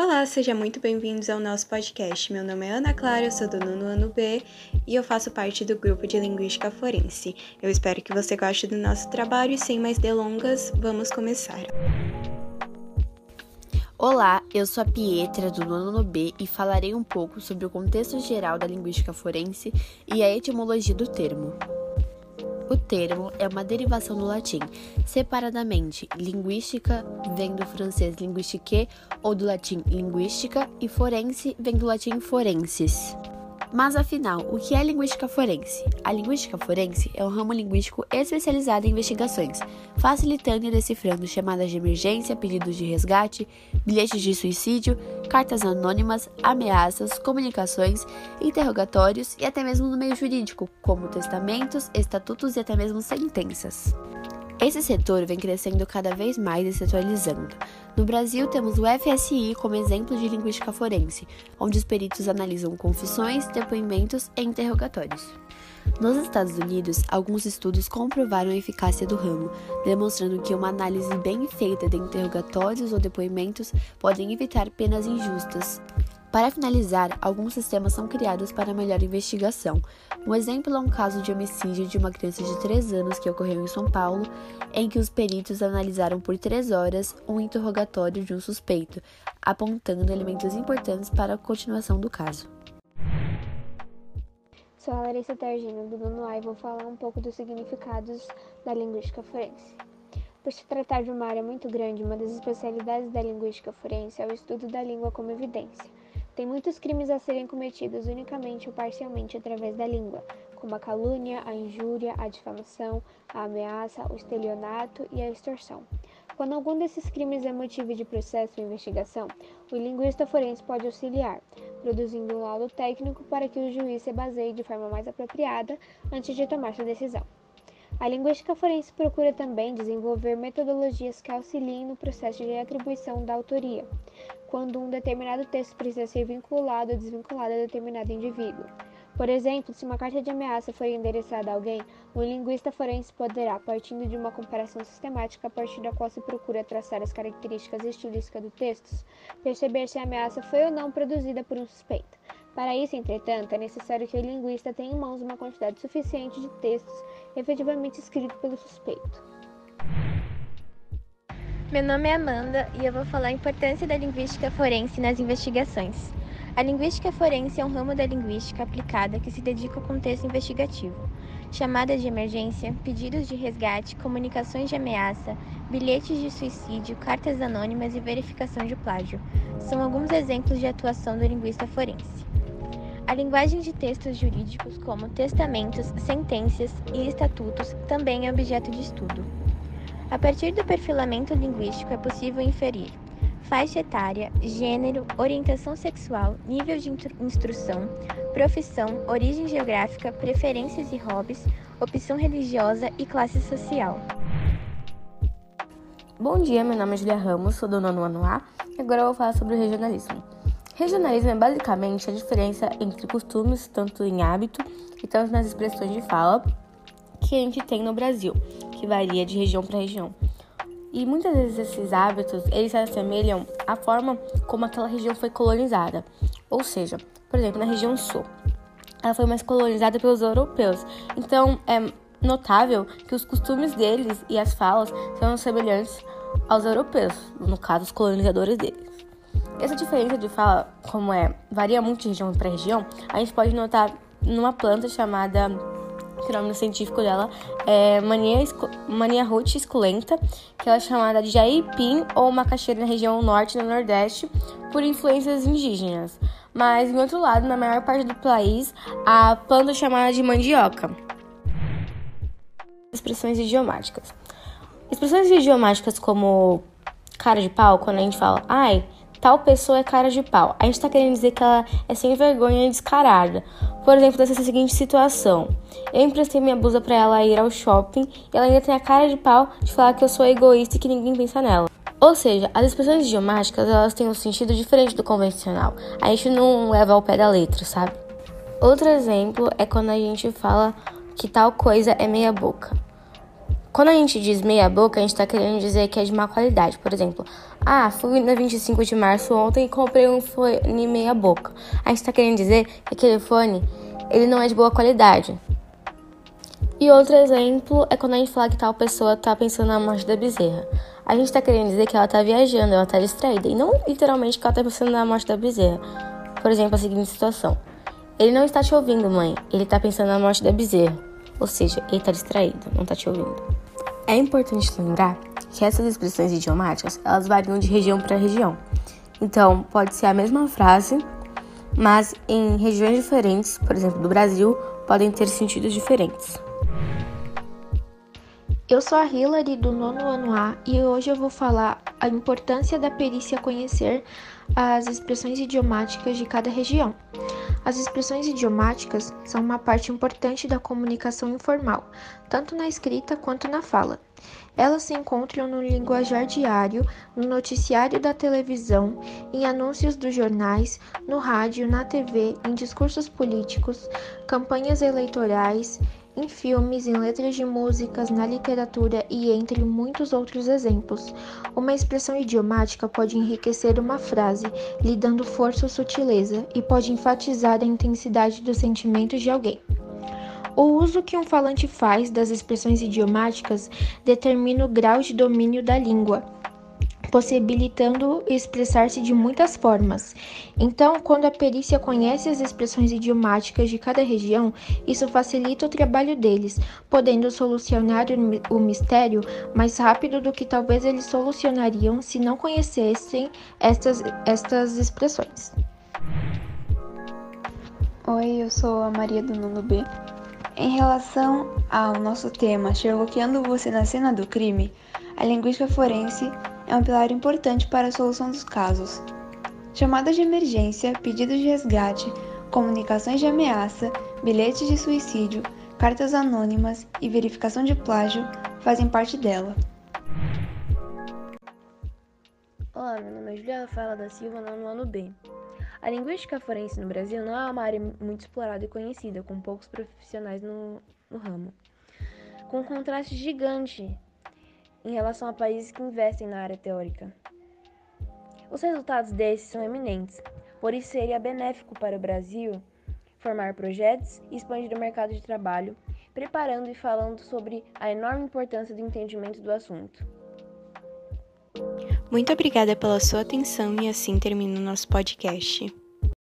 Olá, sejam muito bem-vindos ao nosso podcast. Meu nome é Ana Clara, eu sou do nono ano B e eu faço parte do grupo de Linguística Forense. Eu espero que você goste do nosso trabalho e sem mais delongas, vamos começar. Olá, eu sou a Pietra do nono B e falarei um pouco sobre o contexto geral da linguística forense e a etimologia do termo. O termo é uma derivação do latim. Separadamente, linguística vem do francês linguistique ou do latim linguística e forense vem do latim forensis. Mas afinal, o que é linguística forense? A linguística forense é um ramo linguístico especializado em investigações, facilitando e decifrando chamadas de emergência, pedidos de resgate, bilhetes de suicídio, cartas anônimas, ameaças, comunicações, interrogatórios e até mesmo no meio jurídico, como testamentos, estatutos e até mesmo sentenças. Esse setor vem crescendo cada vez mais e se atualizando. No Brasil, temos o FSI como exemplo de linguística forense, onde os peritos analisam confissões, depoimentos e interrogatórios. Nos Estados Unidos, alguns estudos comprovaram a eficácia do ramo, demonstrando que uma análise bem feita de interrogatórios ou depoimentos podem evitar penas injustas. Para finalizar, alguns sistemas são criados para melhor investigação. Um exemplo é um caso de homicídio de uma criança de 3 anos que ocorreu em São Paulo, em que os peritos analisaram por 3 horas um interrogatório de um suspeito, apontando elementos importantes para a continuação do caso. Sou a Larissa Targino, do nono A, e vou falar um pouco dos significados da linguística forense. Por se tratar de uma área muito grande, uma das especialidades da linguística forense é o estudo da língua como evidência. Tem muitos crimes a serem cometidos unicamente ou parcialmente através da língua, como a calúnia, a injúria, a difamação, a ameaça, o estelionato e a extorsão. Quando algum desses crimes é motivo de processo ou investigação, o linguista forense pode auxiliar, produzindo um laudo técnico para que o juiz se baseie de forma mais apropriada antes de tomar sua decisão. A linguística forense procura também desenvolver metodologias que auxiliem no processo de atribuição da autoria, quando um determinado texto precisa ser vinculado ou desvinculado a determinado indivíduo. Por exemplo, se uma carta de ameaça for endereçada a alguém, um linguista forense poderá, partindo de uma comparação sistemática a partir da qual se procura traçar as características estilísticas do texto, perceber se a ameaça foi ou não produzida por um suspeito. Para isso, entretanto, é necessário que o linguista tenha em mãos uma quantidade suficiente de textos efetivamente escritos pelo suspeito. Meu nome é Amanda e eu vou falar a importância da linguística forense nas investigações. A linguística forense é um ramo da linguística aplicada que se dedica ao contexto investigativo. Chamadas de emergência, pedidos de resgate, comunicações de ameaça, bilhetes de suicídio, cartas anônimas e verificação de plágio são alguns exemplos de atuação do linguista forense. A linguagem de textos jurídicos, como testamentos, sentenças e estatutos, também é objeto de estudo. A partir do perfilamento linguístico é possível inferir faixa etária, gênero, orientação sexual, nível de instrução, profissão, origem geográfica, preferências e hobbies, opção religiosa e classe social. Bom dia, meu nome é Julia Ramos, sou do nono ano A e agora eu vou falar sobre o regionalismo. Regionalismo é basicamente a diferença entre costumes, tanto em hábito e tanto nas expressões de fala, que a gente tem no Brasil, que varia de região para região. E muitas vezes esses hábitos, eles se assemelham à forma como aquela região foi colonizada. Ou seja, por exemplo, na região sul, ela foi mais colonizada pelos europeus. Então, é notável que os costumes deles e as falas são semelhantes aos europeus, no caso, os colonizadores deles. Essa diferença de fala, como é, varia muito de região para região, a gente pode notar numa planta chamada, o nome científico dela é Mania, Mania ruth esculenta, que ela é chamada de jaipim ou macaxeira na região norte e no nordeste, por influências indígenas. Mas, em outro lado, na maior parte do país, a planta é chamada de mandioca. Expressões idiomáticas. Expressões idiomáticas como cara de pau, quando a gente fala, ai, tal pessoa é cara de pau. A gente está querendo dizer que ela é sem vergonha e descarada. Por exemplo, dessa seguinte situação: eu emprestei minha blusa para ela ir ao shopping e ela ainda tem a cara de pau de falar que eu sou egoísta e que ninguém pensa nela. Ou seja, as expressões idiomáticas elas têm um sentido diferente do convencional. A gente não leva ao pé da letra, sabe? Outro exemplo é quando a gente fala que tal coisa é meia boca. Quando a gente diz meia boca, a gente está querendo dizer que é de má qualidade. Por exemplo, ah, fui na 25 de março ontem e comprei um fone meia boca. A gente está querendo dizer que aquele fone ele não é de boa qualidade. E outro exemplo é quando a gente fala que tal pessoa está pensando na morte da bezerra. A gente está querendo dizer que ela está viajando, ela está distraída. E não literalmente que ela está pensando na morte da bezerra. Por exemplo, a seguinte situação. Ele não está te ouvindo, mãe. Ele está pensando na morte da bezerra. Ou seja, ele está distraído, não está te ouvindo. É importante lembrar que essas expressões idiomáticas, elas variam de região para região. Então, pode ser a mesma frase, mas em regiões diferentes, por exemplo, do Brasil, podem ter sentidos diferentes. Eu sou a Hilary do nono ano A e hoje eu vou falar a importância da perícia conhecer as expressões idiomáticas de cada região. As expressões idiomáticas são uma parte importante da comunicação informal, tanto na escrita quanto na fala. Elas se encontram no linguajar diário, no noticiário da televisão, em anúncios dos jornais, no rádio, na TV, em discursos políticos, campanhas eleitorais, em filmes, em letras de músicas, na literatura e entre muitos outros exemplos. Uma expressão idiomática pode enriquecer uma frase, lhe dando força ou sutileza, e pode enfatizar a intensidade dos sentimentos de alguém. O uso que um falante faz das expressões idiomáticas determina o grau de domínio da língua possibilitando expressar-se de muitas formas. Então, quando a perícia conhece as expressões idiomáticas de cada região, isso facilita o trabalho deles, podendo solucionar o mistério mais rápido do que talvez eles solucionariam se não conhecessem estas, estas expressões. Oi, eu sou a Maria do Nono B. Em relação ao nosso tema Sherlockeando você na cena do crime, a linguística forense é um pilar importante para a solução dos casos. Chamadas de emergência, pedidos de resgate, comunicações de ameaça, bilhetes de suicídio, cartas anônimas e verificação de plágio fazem parte dela. Olá, meu nome é Julia Rafaela da Silva, no ano B. A linguística forense no Brasil não é uma área muito explorada e conhecida, com poucos profissionais no, no ramo. Com um contraste gigante em relação a países que investem na área teórica. Os resultados desses são eminentes, por isso seria benéfico para o Brasil formar projetos e expandir o mercado de trabalho, preparando e falando sobre a enorme importância do entendimento do assunto. Muito obrigada pela sua atenção e assim termina o nosso podcast.